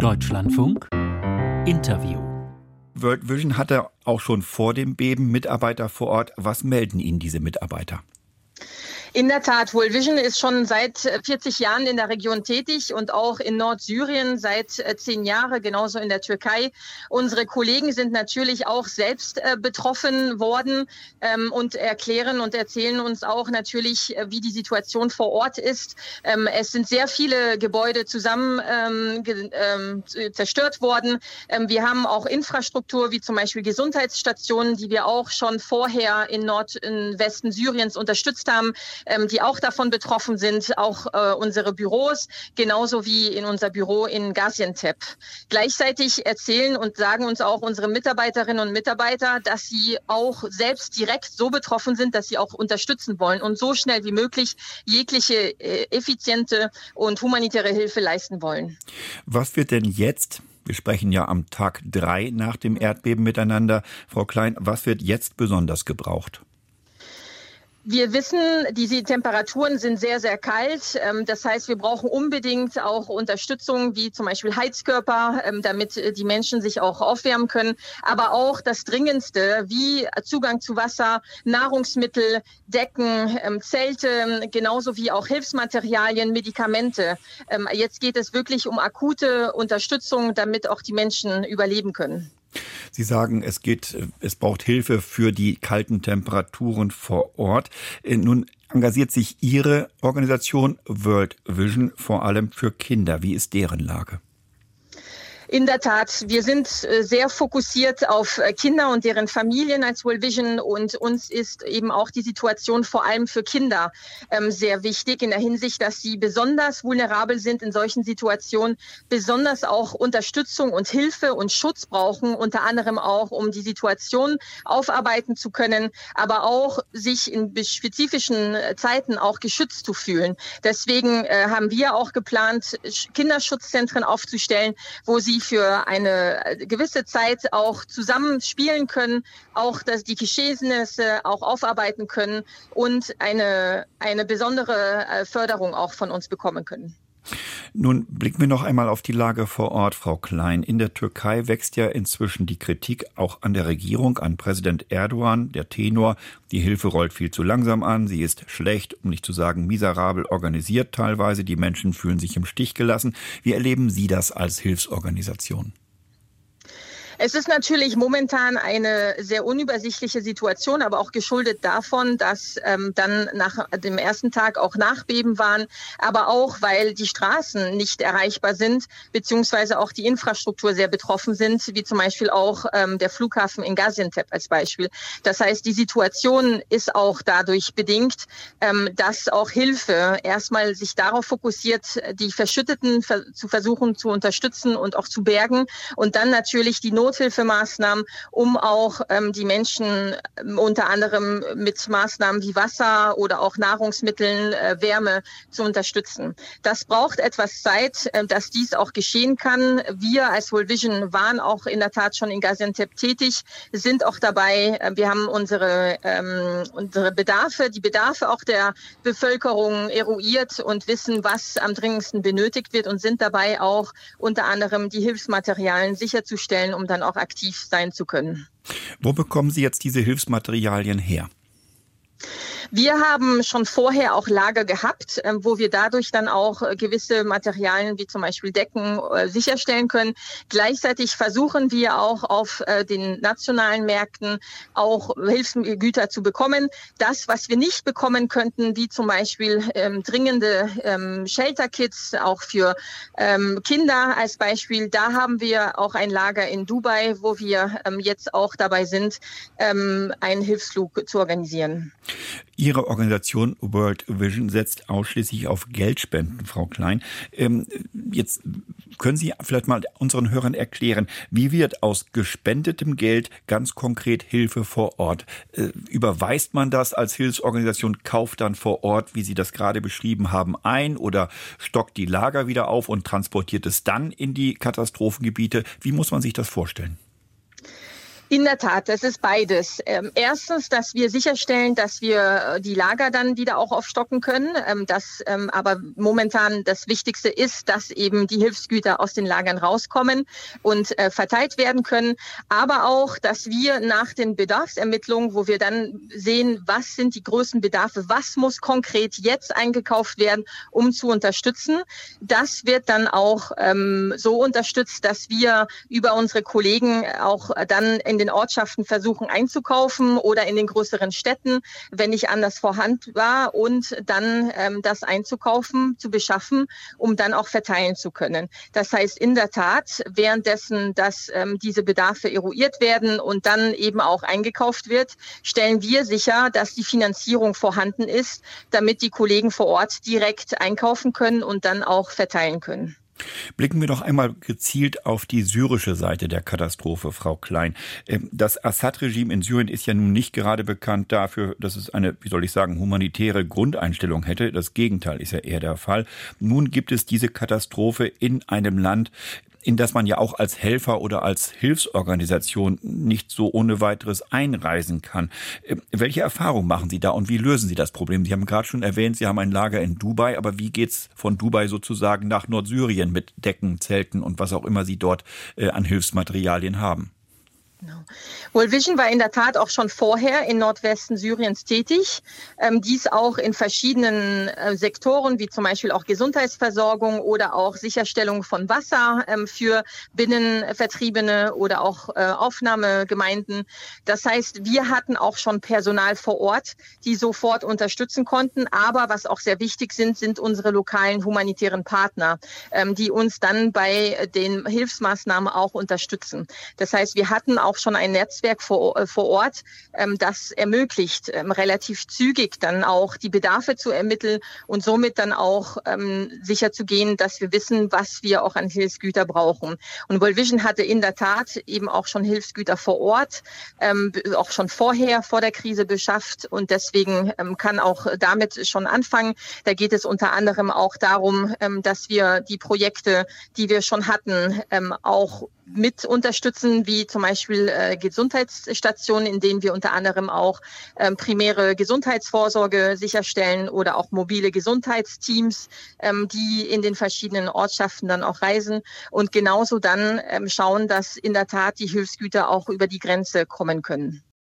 Deutschlandfunk Interview. World Vision hatte auch schon vor dem Beben Mitarbeiter vor Ort. Was melden Ihnen diese Mitarbeiter? In der Tat, World Vision ist schon seit 40 äh, Jahren in der Region tätig und auch in Nordsyrien seit äh, zehn Jahren, genauso in der Türkei. Unsere Kollegen sind natürlich auch selbst äh, betroffen worden ähm, und erklären und erzählen uns auch natürlich, wie die Situation vor Ort ist. Ähm, es sind sehr viele Gebäude zusammen ähm, zerstört worden. wir haben auch Infrastruktur, wie zum Beispiel Gesundheitsstationen, die wir auch schon vorher in Nordwesten Syriens unterstützt haben ähm, die auch davon betroffen sind, auch äh, unsere Büros, genauso wie in unser Büro in Gaziantep. Gleichzeitig erzählen und sagen uns auch unsere Mitarbeiterinnen und Mitarbeiter, dass sie auch selbst direkt so betroffen sind, dass sie auch unterstützen wollen und so schnell wie möglich jegliche äh, effiziente und humanitäre Hilfe leisten wollen. Was wird denn jetzt wir sprechen ja am Tag drei nach dem Erdbeben miteinander. Frau Klein, was wird jetzt besonders gebraucht? Wir wissen, diese Temperaturen sind sehr, sehr kalt. Ähm, das heißt, wir brauchen unbedingt auch Unterstützung, wie zum Beispiel Heizkörper, ähm, damit äh, die Menschen sich auch aufwärmen können. Aber auch das Dringendste, wie Zugang zu Wasser, Nahrungsmittel, Decken, ähm, Zelte, genauso wie auch Hilfsmaterialien, Medikamente. Jetzt geht es wirklich um akute Unterstützung, damit auch die Menschen überleben können. Sie sagen, es geht, es braucht Hilfe für die kalten Temperaturen vor Ort. Äh, nun engagiert sich Ihre Organisation World Vision vor allem für Kinder. Wie ist deren Lage? In der Tat, wir sind äh, sehr fokussiert auf äh, Kinder und deren Familien als World Vision und uns ist eben auch die Situation vor allem für Kinder ähm, sehr wichtig in der Hinsicht, dass sie besonders vulnerabel sind in solchen Situationen, besonders auch Unterstützung und Hilfe und Schutz brauchen, unter anderem auch, um die Situation aufarbeiten zu können, aber auch sich in spezifischen äh, Zeiten auch geschützt zu fühlen. Deswegen haben wir auch geplant, Kinderschutzzentren aufzustellen, wo sie für eine gewisse Zeit auch zusammen spielen können, auch dass die Geschehnisse auch aufarbeiten können und eine, eine besondere äh, Förderung auch von uns bekommen können. Nun blicken wir noch einmal auf die Lage vor Ort, Frau Klein. In der Türkei wächst ja inzwischen die Kritik auch an der Regierung, an Präsident Erdogan, der Tenor. Die Hilfe rollt viel zu langsam an, sie ist schlecht, um nicht zu sagen miserabel organisiert teilweise. Die Menschen fühlen sich im Stich gelassen. Wie erleben Sie das als Hilfsorganisation? Es ist natürlich momentan eine sehr unübersichtliche Situation, aber auch geschuldet davon, dass ähm, dann nach dem ersten Tag auch Nachbeben waren, aber auch, weil die Straßen nicht erreichbar sind, beziehungsweise auch die Infrastruktur sehr betroffen sind, wie zum Beispiel auch ähm, der Flughafen in Gaziantep als Beispiel. Das heißt, die Situation ist auch dadurch bedingt, ähm, dass auch Hilfe erstmal sich darauf fokussiert, die Verschütteten zu versuchen zu unterstützen und auch zu bergen und dann natürlich die Not Nothilfemaßnahmen, um auch ähm, die Menschen ähm, unter anderem mit Maßnahmen wie Wasser oder auch Nahrungsmitteln, äh, Wärme zu unterstützen. Das braucht etwas Zeit, äh, dass dies auch geschehen kann. Wir als World Vision waren auch in der Tat schon in Gaziantep tätig, sind auch dabei. Äh, wir haben unsere, ähm, unsere Bedarfe, die Bedarfe auch der Bevölkerung eruiert und wissen, was am dringendsten benötigt wird und sind dabei auch unter anderem die Hilfsmaterialien sicherzustellen, um dann dann auch aktiv sein zu können. Wo bekommen Sie jetzt diese Hilfsmaterialien her? Wir haben schon vorher auch Lager gehabt, ähm, wo wir dadurch dann auch äh, gewisse Materialien wie zum Beispiel Decken äh, sicherstellen können. Gleichzeitig versuchen wir auch auf äh, den nationalen Märkten auch Hilfsgüter zu bekommen. Das, was wir nicht bekommen könnten, wie zum Beispiel ähm, dringende ähm, Shelter-Kits, auch für ähm, Kinder als Beispiel, da haben wir auch ein Lager in Dubai, wo wir ähm, jetzt auch dabei sind, ähm, einen Hilfsflug zu organisieren. Ihre Organisation World Vision setzt ausschließlich auf Geldspenden, Frau Klein. Ähm, jetzt können Sie vielleicht mal unseren Hörern erklären, wie wird aus gespendetem Geld ganz konkret Hilfe vor Ort? Äh, überweist man das als Hilfsorganisation, kauft dann vor Ort, wie Sie das gerade beschrieben haben, ein oder stockt die Lager wieder auf und transportiert es dann in die Katastrophengebiete? Wie muss man sich das vorstellen? In der Tat, das ist beides. Ähm, erstens, dass wir sicherstellen, dass wir äh, die Lager dann wieder auch aufstocken können. Ähm, das ähm, aber momentan das Wichtigste ist, dass eben die Hilfsgüter aus den Lagern rauskommen und äh, verteilt werden können. Aber auch, dass wir nach den Bedarfsermittlungen, wo wir dann sehen, was sind die größten Bedarfe, was muss konkret jetzt eingekauft werden, um zu unterstützen. Das wird dann auch so unterstützt, dass wir über unsere Kollegen auch dann in den Ortschaften versuchen einzukaufen oder in den größeren Städten, wenn nicht anders vorhanden war und dann ähm, das einzukaufen, zu beschaffen, um dann auch verteilen zu können. Das heißt in der Tat, währenddessen, dass ähm, diese Bedarfe eruiert werden und dann eben auch eingekauft wird, stellen wir sicher, dass die Finanzierung vorhanden ist, damit die Kollegen vor Ort direkt einkaufen können und dann auch verteilen können. Blicken wir doch einmal gezielt auf die syrische Seite der Katastrophe, Frau Klein. Ähm, das Assad-Regime in Syrien ist ja nun nicht gerade bekannt dafür, dass es eine, wie soll ich sagen, humanitäre Grundeinstellung hätte. Das Gegenteil ist ja eher der Fall. Nun gibt es diese Katastrophe in einem Land, in das man ja auch als Helfer oder als Hilfsorganisation nicht so ohne weiteres einreisen kann. Äh, welche Erfahrungen machen Sie da und wie lösen Sie das Problem? Sie haben gerade schon erwähnt, Sie haben ein Lager in Dubai, aber wie geht's von Dubai sozusagen nach Nordsyrien mit Decken, Zelten und was auch immer Sie dort äh, an Hilfsmaterialien haben? Genau. World Vision war in der Tat auch schon vorher in Nordwesten Syriens tätig, ähm, dies auch in verschiedenen äh, Sektoren, wie zum Beispiel auch Gesundheitsversorgung oder auch Sicherstellung von Wasser ähm, für Binnenvertriebene oder auch äh, Aufnahmegemeinden. Das heißt, wir hatten auch schon Personal vor Ort, die sofort unterstützen konnten. Aber was auch sehr wichtig sind, sind unsere lokalen humanitären Partner, ähm, die uns dann bei den Hilfsmaßnahmen auch unterstützen. Das heißt, wir hatten auch auch schon ein Netzwerk vor, äh, vor Ort, ähm, das ermöglicht, ähm, relativ zügig dann auch die Bedarfe zu ermitteln und somit dann auch ähm, sicher zu gehen, dass wir wissen, was wir auch an Hilfsgüter brauchen. Und World Vision hatte in der Tat eben auch schon Hilfsgüter vor Ort, auch schon vorher, vor der Krise beschafft und deswegen kann auch damit schon anfangen. Da geht es unter anderem auch darum, dass wir die Projekte, die wir schon hatten, auch mit unterstützen, wie zum Beispiel äh, Gesundheitsstationen, in denen wir unter anderem auch ähm, primäre Gesundheitsvorsorge sicherstellen oder auch mobile Gesundheitsteams, ähm, die in den verschiedenen Ortschaften dann auch reisen und genauso dann ähm, schauen, dass in der Tat die Hilfsgüter auch über die Grenze kommen können.